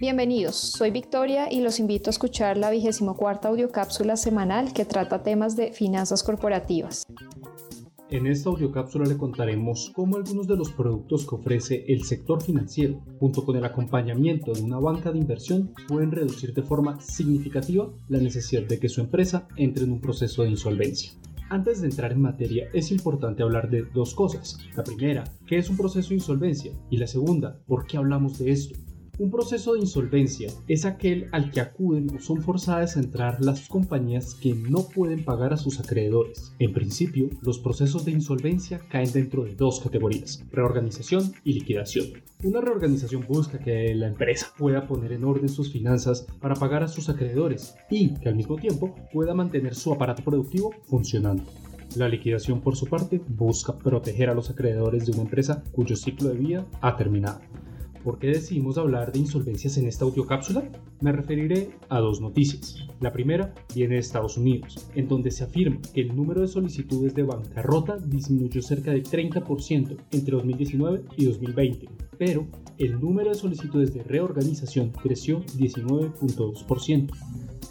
Bienvenidos, soy Victoria y los invito a escuchar la vigésimo cuarta audiocápsula semanal que trata temas de finanzas corporativas. En esta audiocápsula le contaremos cómo algunos de los productos que ofrece el sector financiero, junto con el acompañamiento de una banca de inversión, pueden reducir de forma significativa la necesidad de que su empresa entre en un proceso de insolvencia. Antes de entrar en materia, es importante hablar de dos cosas. La primera, ¿qué es un proceso de insolvencia? Y la segunda, ¿por qué hablamos de esto? Un proceso de insolvencia es aquel al que acuden o son forzadas a entrar las compañías que no pueden pagar a sus acreedores. En principio, los procesos de insolvencia caen dentro de dos categorías, reorganización y liquidación. Una reorganización busca que la empresa pueda poner en orden sus finanzas para pagar a sus acreedores y que al mismo tiempo pueda mantener su aparato productivo funcionando. La liquidación, por su parte, busca proteger a los acreedores de una empresa cuyo ciclo de vida ha terminado. ¿Por qué decidimos hablar de insolvencias en esta audiocápsula? Me referiré a dos noticias. La primera viene de Estados Unidos, en donde se afirma que el número de solicitudes de bancarrota disminuyó cerca de 30% entre 2019 y 2020, pero el número de solicitudes de reorganización creció 19.2%.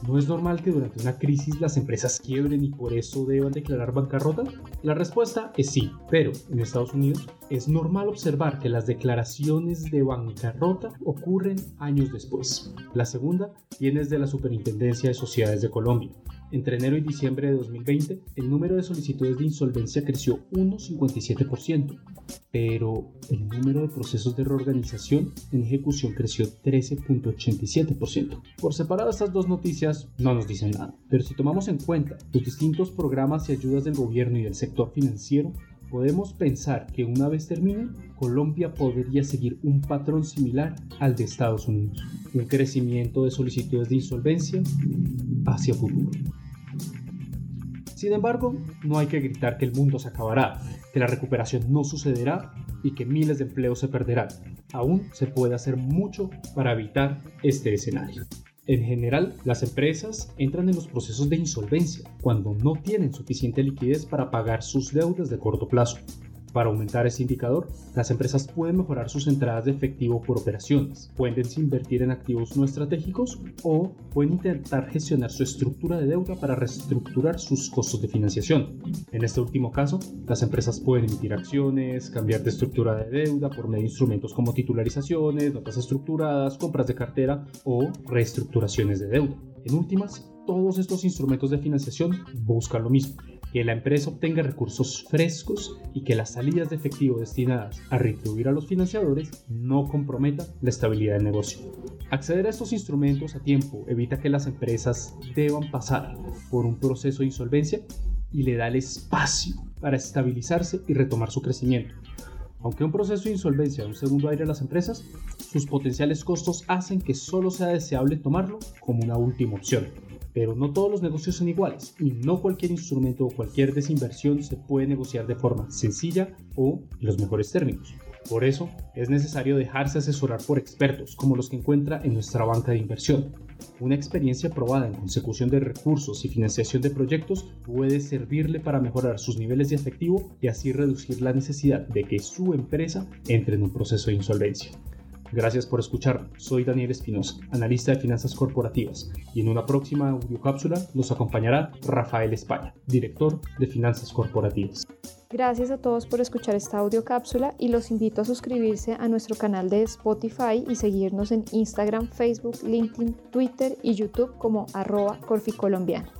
¿No es normal que durante una crisis las empresas quiebren y por eso deban declarar bancarrota? La respuesta es sí, pero en Estados Unidos es normal observar que las declaraciones de bancarrota ocurren años después. La segunda viene desde la Superintendencia de Sociedades de Colombia, entre enero y diciembre de 2020, el número de solicitudes de insolvencia creció 1,57%, pero el número de procesos de reorganización en ejecución creció 13,87%. Por separado, estas dos noticias no nos dicen nada, pero si tomamos en cuenta los distintos programas y ayudas del gobierno y del sector financiero, podemos pensar que una vez termine, Colombia podría seguir un patrón similar al de Estados Unidos, un crecimiento de solicitudes de insolvencia hacia futuro. Sin embargo, no hay que gritar que el mundo se acabará, que la recuperación no sucederá y que miles de empleos se perderán. Aún se puede hacer mucho para evitar este escenario. En general, las empresas entran en los procesos de insolvencia cuando no tienen suficiente liquidez para pagar sus deudas de corto plazo. Para aumentar ese indicador, las empresas pueden mejorar sus entradas de efectivo por operaciones, pueden invertir en activos no estratégicos o pueden intentar gestionar su estructura de deuda para reestructurar sus costos de financiación. En este último caso, las empresas pueden emitir acciones, cambiar de estructura de deuda por medio de instrumentos como titularizaciones, notas estructuradas, compras de cartera o reestructuraciones de deuda. En últimas, todos estos instrumentos de financiación buscan lo mismo, que la empresa obtenga recursos frescos y que las salidas de efectivo destinadas a retribuir a los financiadores no comprometan la estabilidad del negocio. Acceder a estos instrumentos a tiempo evita que las empresas deban pasar por un proceso de insolvencia y le da el espacio para estabilizarse y retomar su crecimiento. Aunque un proceso de insolvencia da un segundo aire a las empresas, sus potenciales costos hacen que solo sea deseable tomarlo como una última opción. Pero no todos los negocios son iguales y no cualquier instrumento o cualquier desinversión se puede negociar de forma sencilla o en los mejores términos. Por eso es necesario dejarse asesorar por expertos como los que encuentra en nuestra banca de inversión. Una experiencia probada en consecución de recursos y financiación de proyectos puede servirle para mejorar sus niveles de efectivo y así reducir la necesidad de que su empresa entre en un proceso de insolvencia. Gracias por escuchar. Soy Daniel Espinosa, analista de finanzas corporativas, y en una próxima audiocápsula nos acompañará Rafael España, director de finanzas corporativas. Gracias a todos por escuchar esta audiocápsula y los invito a suscribirse a nuestro canal de Spotify y seguirnos en Instagram, Facebook, LinkedIn, Twitter y YouTube como arroba corficolombiano.